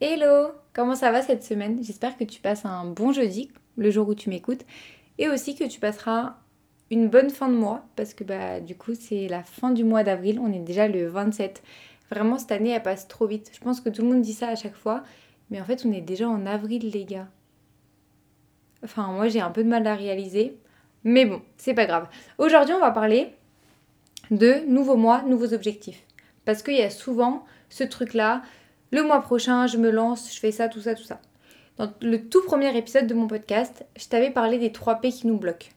Hello Comment ça va cette semaine? J'espère que tu passes un bon jeudi, le jour où tu m'écoutes, et aussi que tu passeras une bonne fin de mois, parce que bah du coup c'est la fin du mois d'avril, on est déjà le 27. Vraiment cette année elle passe trop vite. Je pense que tout le monde dit ça à chaque fois, mais en fait on est déjà en avril les gars. Enfin moi j'ai un peu de mal à réaliser, mais bon, c'est pas grave. Aujourd'hui on va parler de nouveaux mois, nouveaux objectifs. Parce qu'il y a souvent ce truc-là, le mois prochain, je me lance, je fais ça, tout ça, tout ça. Dans le tout premier épisode de mon podcast, je t'avais parlé des 3 P qui nous bloquent.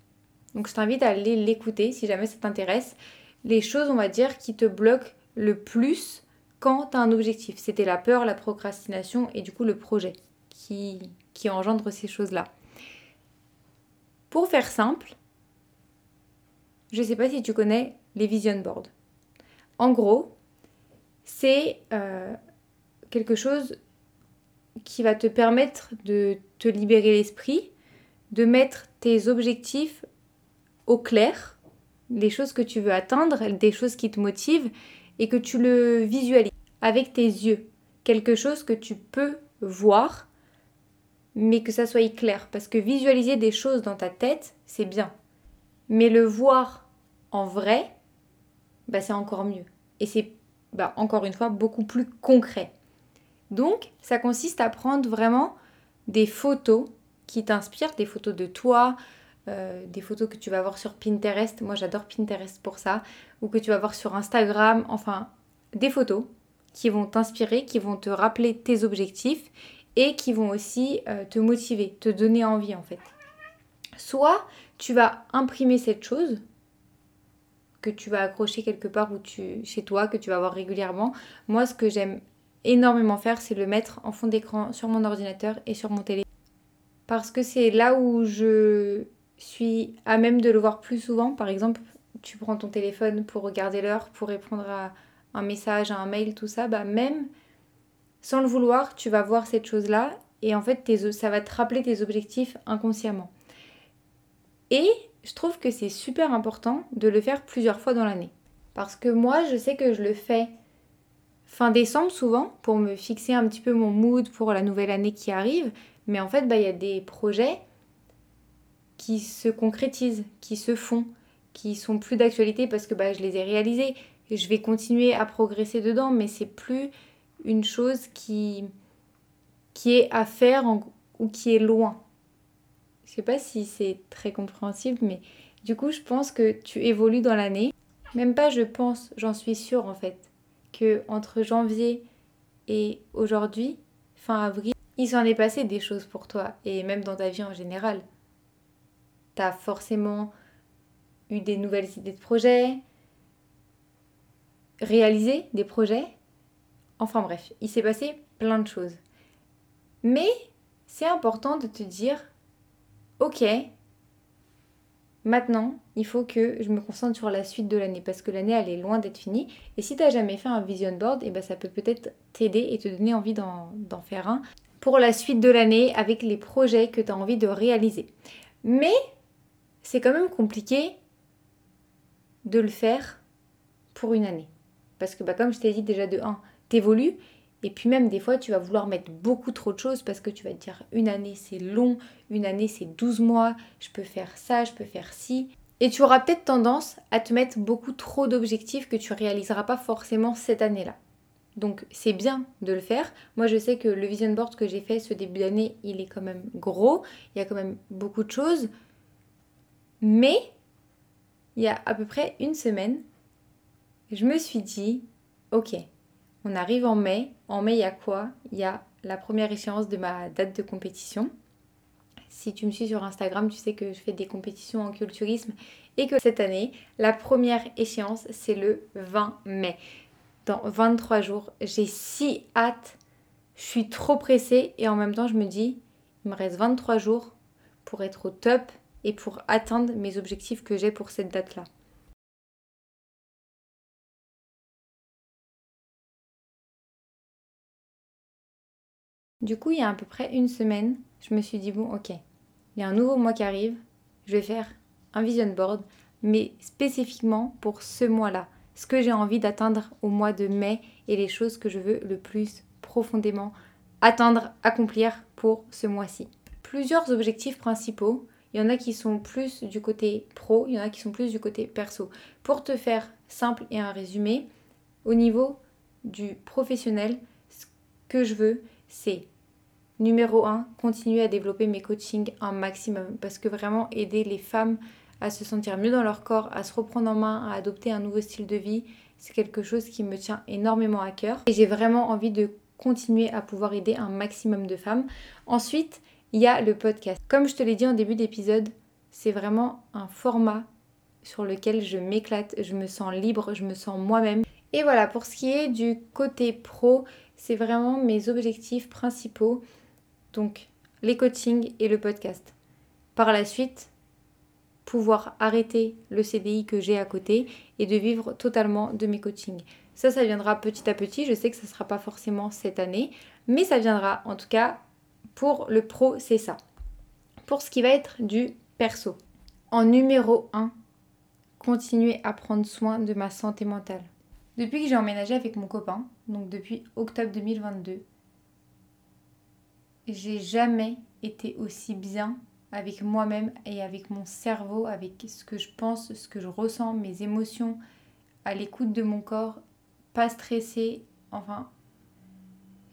Donc je t'invite à aller l'écouter si jamais ça t'intéresse. Les choses, on va dire, qui te bloquent le plus quand tu un objectif. C'était la peur, la procrastination et du coup le projet qui, qui engendre ces choses-là. Pour faire simple, je ne sais pas si tu connais les vision boards. En gros, c'est euh, quelque chose qui va te permettre de te libérer l'esprit, de mettre tes objectifs au clair, les choses que tu veux atteindre, des choses qui te motivent et que tu le visualises avec tes yeux. Quelque chose que tu peux voir, mais que ça soit clair. Parce que visualiser des choses dans ta tête, c'est bien. Mais le voir en vrai, bah, c'est encore mieux. Et c'est bah, encore une fois beaucoup plus concret. Donc, ça consiste à prendre vraiment des photos qui t'inspirent, des photos de toi, euh, des photos que tu vas voir sur Pinterest. Moi, j'adore Pinterest pour ça. Ou que tu vas voir sur Instagram. Enfin, des photos qui vont t'inspirer, qui vont te rappeler tes objectifs et qui vont aussi euh, te motiver, te donner envie en fait. Soit tu vas imprimer cette chose que tu vas accrocher quelque part tu, chez toi, que tu vas voir régulièrement. Moi, ce que j'aime énormément faire, c'est le mettre en fond d'écran sur mon ordinateur et sur mon télé. Parce que c'est là où je suis à même de le voir plus souvent. Par exemple, tu prends ton téléphone pour regarder l'heure, pour répondre à un message, à un mail, tout ça, bah même sans le vouloir, tu vas voir cette chose-là et en fait, ça va te rappeler tes objectifs inconsciemment. Et je trouve que c'est super important de le faire plusieurs fois dans l'année. Parce que moi, je sais que je le fais fin décembre souvent pour me fixer un petit peu mon mood pour la nouvelle année qui arrive. Mais en fait, bah, il y a des projets qui se concrétisent, qui se font, qui sont plus d'actualité parce que bah, je les ai réalisés. Je vais continuer à progresser dedans, mais c'est plus une chose qui, qui est à faire ou qui est loin. Je sais pas si c'est très compréhensible, mais du coup, je pense que tu évolues dans l'année. Même pas, je pense, j'en suis sûre en fait que entre janvier et aujourd'hui, fin avril, il s'en est passé des choses pour toi et même dans ta vie en général. T'as forcément eu des nouvelles idées de projets, réalisé des projets. Enfin bref, il s'est passé plein de choses. Mais c'est important de te dire, ok, Maintenant, il faut que je me concentre sur la suite de l'année parce que l'année elle est loin d'être finie. Et si tu n'as jamais fait un vision board, et eh ben, ça peut peut-être t'aider et te donner envie d'en faire un pour la suite de l'année avec les projets que tu as envie de réaliser. Mais c'est quand même compliqué de le faire pour une année. Parce que bah, comme je t'ai dit déjà de 1, t'évolues et puis même des fois, tu vas vouloir mettre beaucoup trop de choses parce que tu vas te dire une année c'est long, une année c'est 12 mois, je peux faire ça, je peux faire ci. Et tu auras peut-être tendance à te mettre beaucoup trop d'objectifs que tu réaliseras pas forcément cette année-là. Donc c'est bien de le faire. Moi je sais que le vision board que j'ai fait ce début d'année, il est quand même gros, il y a quand même beaucoup de choses. Mais il y a à peu près une semaine, je me suis dit, ok, on arrive en mai. En mai, il y a quoi? Il y a la première échéance de ma date de compétition. Si tu me suis sur Instagram, tu sais que je fais des compétitions en culturisme et que cette année, la première échéance, c'est le 20 mai. Dans 23 jours, j'ai si hâte. Je suis trop pressée et en même temps, je me dis, il me reste 23 jours pour être au top et pour atteindre mes objectifs que j'ai pour cette date-là. Du coup, il y a à peu près une semaine, je me suis dit, bon, ok, il y a un nouveau mois qui arrive, je vais faire un vision board, mais spécifiquement pour ce mois-là. Ce que j'ai envie d'atteindre au mois de mai et les choses que je veux le plus profondément atteindre, accomplir pour ce mois-ci. Plusieurs objectifs principaux. Il y en a qui sont plus du côté pro, il y en a qui sont plus du côté perso. Pour te faire simple et un résumé, au niveau du professionnel, ce que je veux, c'est numéro 1, continuer à développer mes coachings un maximum parce que vraiment aider les femmes à se sentir mieux dans leur corps, à se reprendre en main, à adopter un nouveau style de vie, c'est quelque chose qui me tient énormément à cœur et j'ai vraiment envie de continuer à pouvoir aider un maximum de femmes. Ensuite, il y a le podcast. Comme je te l'ai dit en début d'épisode, c'est vraiment un format sur lequel je m'éclate, je me sens libre, je me sens moi-même. Et voilà, pour ce qui est du côté pro, c'est vraiment mes objectifs principaux. Donc les coachings et le podcast. Par la suite, pouvoir arrêter le CDI que j'ai à côté et de vivre totalement de mes coachings. Ça, ça viendra petit à petit. Je sais que ce ne sera pas forcément cette année, mais ça viendra. En tout cas, pour le pro, c'est ça. Pour ce qui va être du perso. En numéro 1, continuer à prendre soin de ma santé mentale. Depuis que j'ai emménagé avec mon copain, donc depuis octobre 2022, j'ai jamais été aussi bien avec moi-même et avec mon cerveau, avec ce que je pense, ce que je ressens, mes émotions, à l'écoute de mon corps, pas stressée, enfin,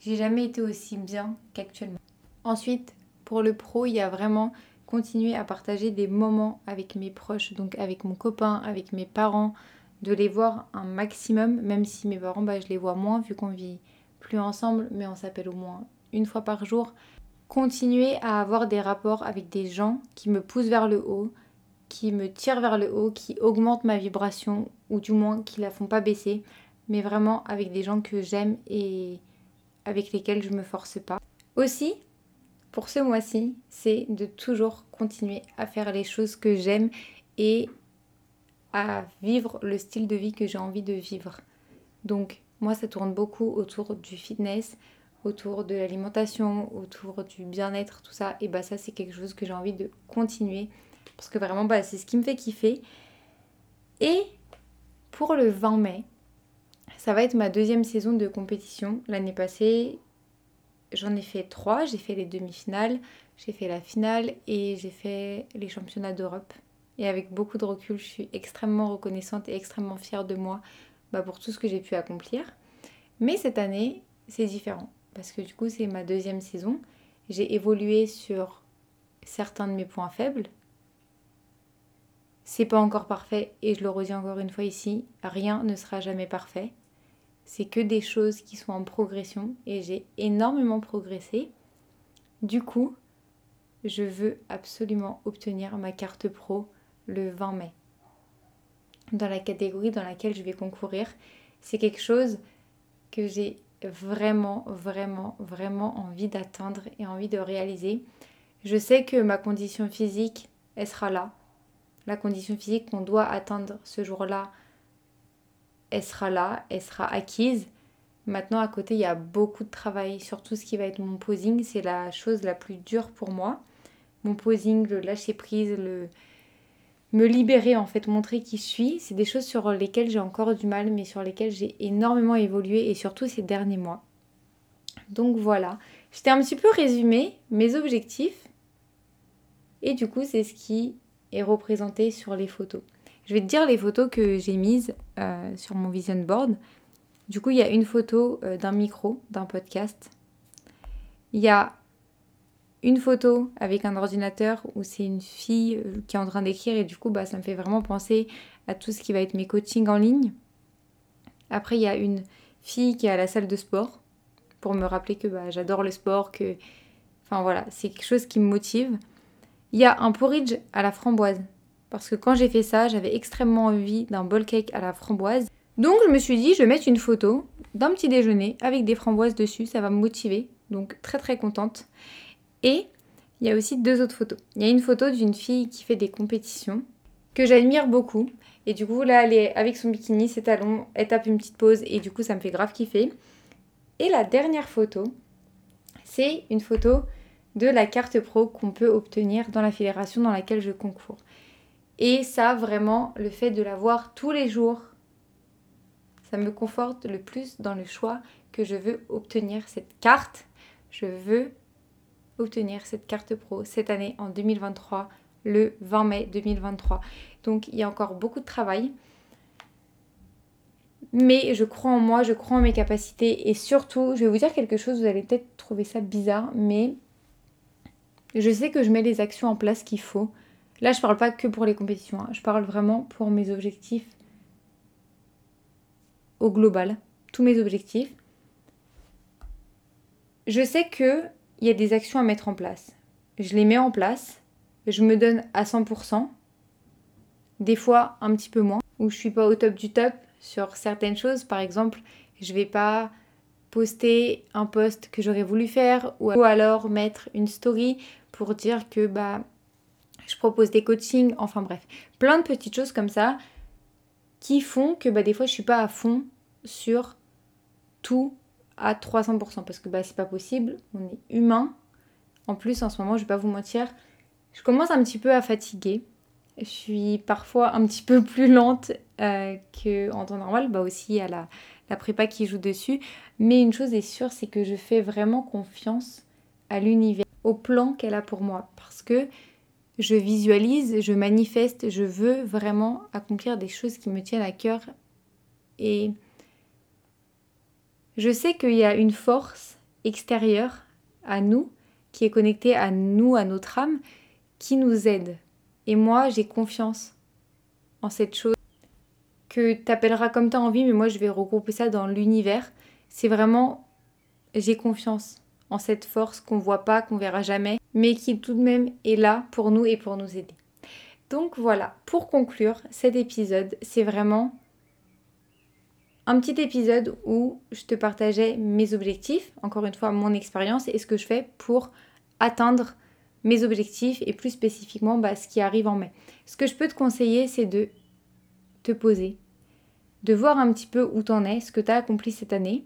j'ai jamais été aussi bien qu'actuellement. Ensuite, pour le pro, il y a vraiment continuer à partager des moments avec mes proches, donc avec mon copain, avec mes parents, de les voir un maximum, même si mes parents, bah, je les vois moins vu qu'on vit plus ensemble, mais on s'appelle au moins une fois par jour. Continuer à avoir des rapports avec des gens qui me poussent vers le haut, qui me tirent vers le haut, qui augmentent ma vibration, ou du moins qui la font pas baisser, mais vraiment avec des gens que j'aime et avec lesquels je me force pas. Aussi, pour ce mois-ci, c'est de toujours continuer à faire les choses que j'aime et à vivre le style de vie que j'ai envie de vivre. Donc moi ça tourne beaucoup autour du fitness, autour de l'alimentation, autour du bien-être, tout ça. Et bah ça c'est quelque chose que j'ai envie de continuer parce que vraiment bah, c'est ce qui me fait kiffer. Et pour le 20 mai, ça va être ma deuxième saison de compétition. L'année passée, j'en ai fait trois. J'ai fait les demi-finales, j'ai fait la finale et j'ai fait les championnats d'Europe. Et avec beaucoup de recul, je suis extrêmement reconnaissante et extrêmement fière de moi bah, pour tout ce que j'ai pu accomplir. Mais cette année, c'est différent. Parce que du coup, c'est ma deuxième saison. J'ai évolué sur certains de mes points faibles. C'est pas encore parfait et je le redis encore une fois ici, rien ne sera jamais parfait. C'est que des choses qui sont en progression et j'ai énormément progressé. Du coup, je veux absolument obtenir ma carte pro le 20 mai. Dans la catégorie dans laquelle je vais concourir, c'est quelque chose que j'ai vraiment, vraiment, vraiment envie d'atteindre et envie de réaliser. Je sais que ma condition physique, elle sera là. La condition physique qu'on doit atteindre ce jour-là, elle sera là, elle sera acquise. Maintenant, à côté, il y a beaucoup de travail sur tout ce qui va être mon posing. C'est la chose la plus dure pour moi. Mon posing, le lâcher prise, le, me libérer en fait, montrer qui je suis, c'est des choses sur lesquelles j'ai encore du mal, mais sur lesquelles j'ai énormément évolué et surtout ces derniers mois. Donc voilà, je t'ai un petit peu résumé mes objectifs et du coup c'est ce qui est représenté sur les photos. Je vais te dire les photos que j'ai mises euh, sur mon vision board. Du coup il y a une photo euh, d'un micro, d'un podcast. Il y a une photo avec un ordinateur où c'est une fille euh, qui est en train d'écrire et du coup bah, ça me fait vraiment penser à tout ce qui va être mes coachings en ligne. Après il y a une fille qui est à la salle de sport pour me rappeler que bah, j'adore le sport, que enfin voilà, c'est quelque chose qui me motive. Il y a un porridge à la framboise parce que quand j'ai fait ça, j'avais extrêmement envie d'un bol cake à la framboise. Donc je me suis dit, je vais mettre une photo d'un petit déjeuner avec des framboises dessus, ça va me motiver. Donc très très contente. Et il y a aussi deux autres photos. Il y a une photo d'une fille qui fait des compétitions que j'admire beaucoup. Et du coup, là, elle est avec son bikini, ses talons, elle tape une petite pause et du coup, ça me fait grave kiffer. Et la dernière photo, c'est une photo de la carte pro qu'on peut obtenir dans la fédération dans laquelle je concours. Et ça, vraiment, le fait de la voir tous les jours, ça me conforte le plus dans le choix que je veux obtenir cette carte je veux obtenir cette carte pro cette année en 2023, le 20 mai 2023. Donc il y a encore beaucoup de travail. Mais je crois en moi, je crois en mes capacités et surtout, je vais vous dire quelque chose, vous allez peut-être trouver ça bizarre, mais je sais que je mets les actions en place qu'il faut. Là, je parle pas que pour les compétitions, hein. je parle vraiment pour mes objectifs au global, tous mes objectifs. Je sais que il y a des actions à mettre en place. Je les mets en place, je me donne à 100%, des fois un petit peu moins, où je suis pas au top du top sur certaines choses. Par exemple, je vais pas poster un post que j'aurais voulu faire ou alors mettre une story pour dire que bah je propose des coachings, enfin bref, plein de petites choses comme ça qui font que bah, des fois je suis pas à fond sur tout à 300% parce que bah c'est pas possible, on est humain. En plus en ce moment, je vais pas vous mentir, je commence un petit peu à fatiguer. Je suis parfois un petit peu plus lente euh, qu'en temps normal, bah aussi à la, la prépa qui joue dessus. Mais une chose est sûre, c'est que je fais vraiment confiance à l'univers, au plan qu'elle a pour moi. Parce que je visualise, je manifeste, je veux vraiment accomplir des choses qui me tiennent à cœur. Et je sais qu'il y a une force extérieure à nous, qui est connectée à nous, à notre âme, qui nous aide. Et moi, j'ai confiance en cette chose que tu appelleras comme tu as envie, mais moi, je vais regrouper ça dans l'univers. C'est vraiment, j'ai confiance en cette force qu'on voit pas, qu'on verra jamais, mais qui tout de même est là pour nous et pour nous aider. Donc voilà, pour conclure cet épisode, c'est vraiment un petit épisode où je te partageais mes objectifs, encore une fois mon expérience et ce que je fais pour atteindre mes objectifs et plus spécifiquement bah, ce qui arrive en mai. Ce que je peux te conseiller, c'est de te poser, de voir un petit peu où t'en es, ce que tu as accompli cette année,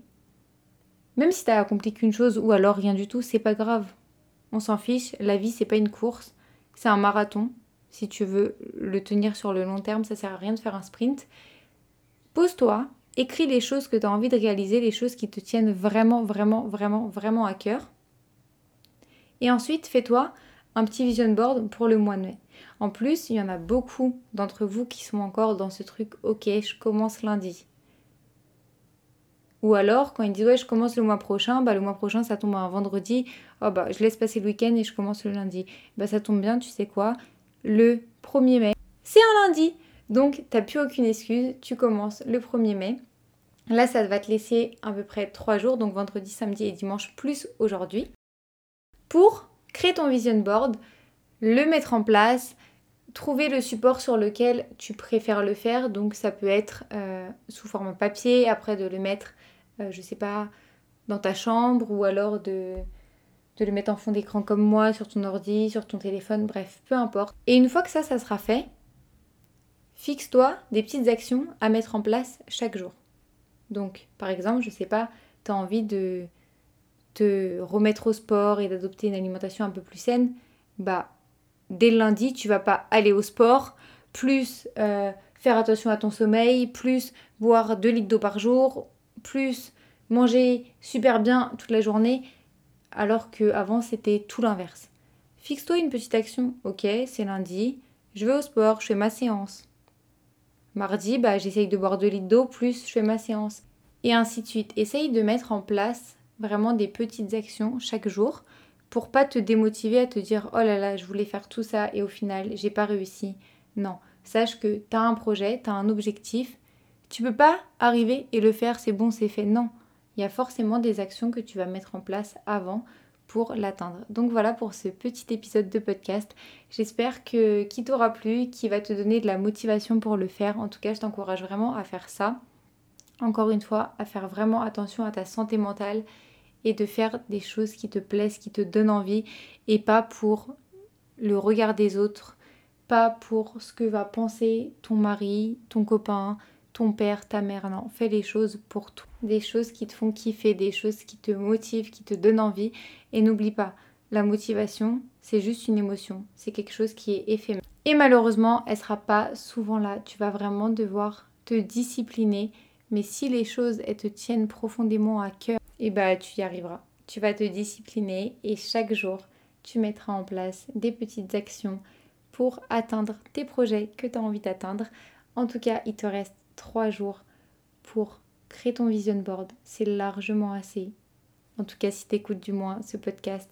même si t'as accompli qu'une chose ou alors rien du tout, c'est pas grave. On s'en fiche, la vie c'est pas une course, c'est un marathon. Si tu veux le tenir sur le long terme, ça sert à rien de faire un sprint. Pose-toi, écris les choses que tu as envie de réaliser, les choses qui te tiennent vraiment, vraiment, vraiment, vraiment à cœur. Et ensuite, fais-toi un petit vision board pour le mois de mai. En plus, il y en a beaucoup d'entre vous qui sont encore dans ce truc, ok, je commence lundi. Ou alors, quand ils disent ouais, je commence le mois prochain, bah le mois prochain ça tombe un vendredi, oh bah je laisse passer le week-end et je commence le lundi. Bah ça tombe bien, tu sais quoi? Le 1er mai, c'est un lundi Donc t'as plus aucune excuse, tu commences le 1er mai. Là, ça va te laisser à peu près 3 jours, donc vendredi, samedi et dimanche, plus aujourd'hui, pour créer ton vision board, le mettre en place, trouver le support sur lequel tu préfères le faire. Donc ça peut être euh, sous forme papier, après de le mettre euh, je sais pas, dans ta chambre ou alors de, de le mettre en fond d'écran comme moi, sur ton ordi, sur ton téléphone, bref, peu importe. Et une fois que ça, ça sera fait, fixe-toi des petites actions à mettre en place chaque jour. Donc, par exemple, je sais pas, tu as envie de te remettre au sport et d'adopter une alimentation un peu plus saine, bah, dès le lundi, tu vas pas aller au sport, plus euh, faire attention à ton sommeil, plus boire 2 litres d'eau par jour, plus manger super bien toute la journée, alors qu'avant c'était tout l'inverse. Fixe-toi une petite action. Ok, c'est lundi, je vais au sport, je fais ma séance. Mardi, bah, j'essaye de boire 2 litres d'eau, plus je fais ma séance. Et ainsi de suite. Essaye de mettre en place vraiment des petites actions chaque jour pour pas te démotiver à te dire oh là là, je voulais faire tout ça et au final, j'ai pas réussi. Non, sache que tu as un projet, tu as un objectif tu peux pas arriver et le faire, c'est bon, c'est fait. Non, il y a forcément des actions que tu vas mettre en place avant l'atteindre. Donc voilà pour ce petit épisode de podcast. J'espère que qui t'aura plu, qui va te donner de la motivation pour le faire. En tout cas, je t'encourage vraiment à faire ça. Encore une fois, à faire vraiment attention à ta santé mentale et de faire des choses qui te plaisent, qui te donnent envie et pas pour le regard des autres, pas pour ce que va penser ton mari, ton copain, ton père, ta mère, non, fais les choses pour toi. Des choses qui te font kiffer, des choses qui te motivent, qui te donnent envie. Et n'oublie pas, la motivation, c'est juste une émotion, c'est quelque chose qui est éphémère. Et malheureusement, elle sera pas souvent là. Tu vas vraiment devoir te discipliner. Mais si les choses, elles te tiennent profondément à cœur, et eh bah tu y arriveras. tu vas te discipliner et chaque jour, tu mettras en place des petites actions pour atteindre tes projets que tu as envie d'atteindre. En tout cas, il te reste trois jours pour créer ton vision board. C'est largement assez. En tout cas, si tu écoutes du moins ce podcast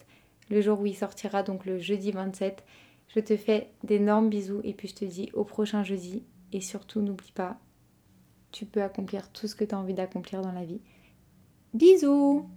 le jour où il sortira, donc le jeudi 27, je te fais d'énormes bisous et puis je te dis au prochain jeudi. Et surtout, n'oublie pas, tu peux accomplir tout ce que tu as envie d'accomplir dans la vie. Bisous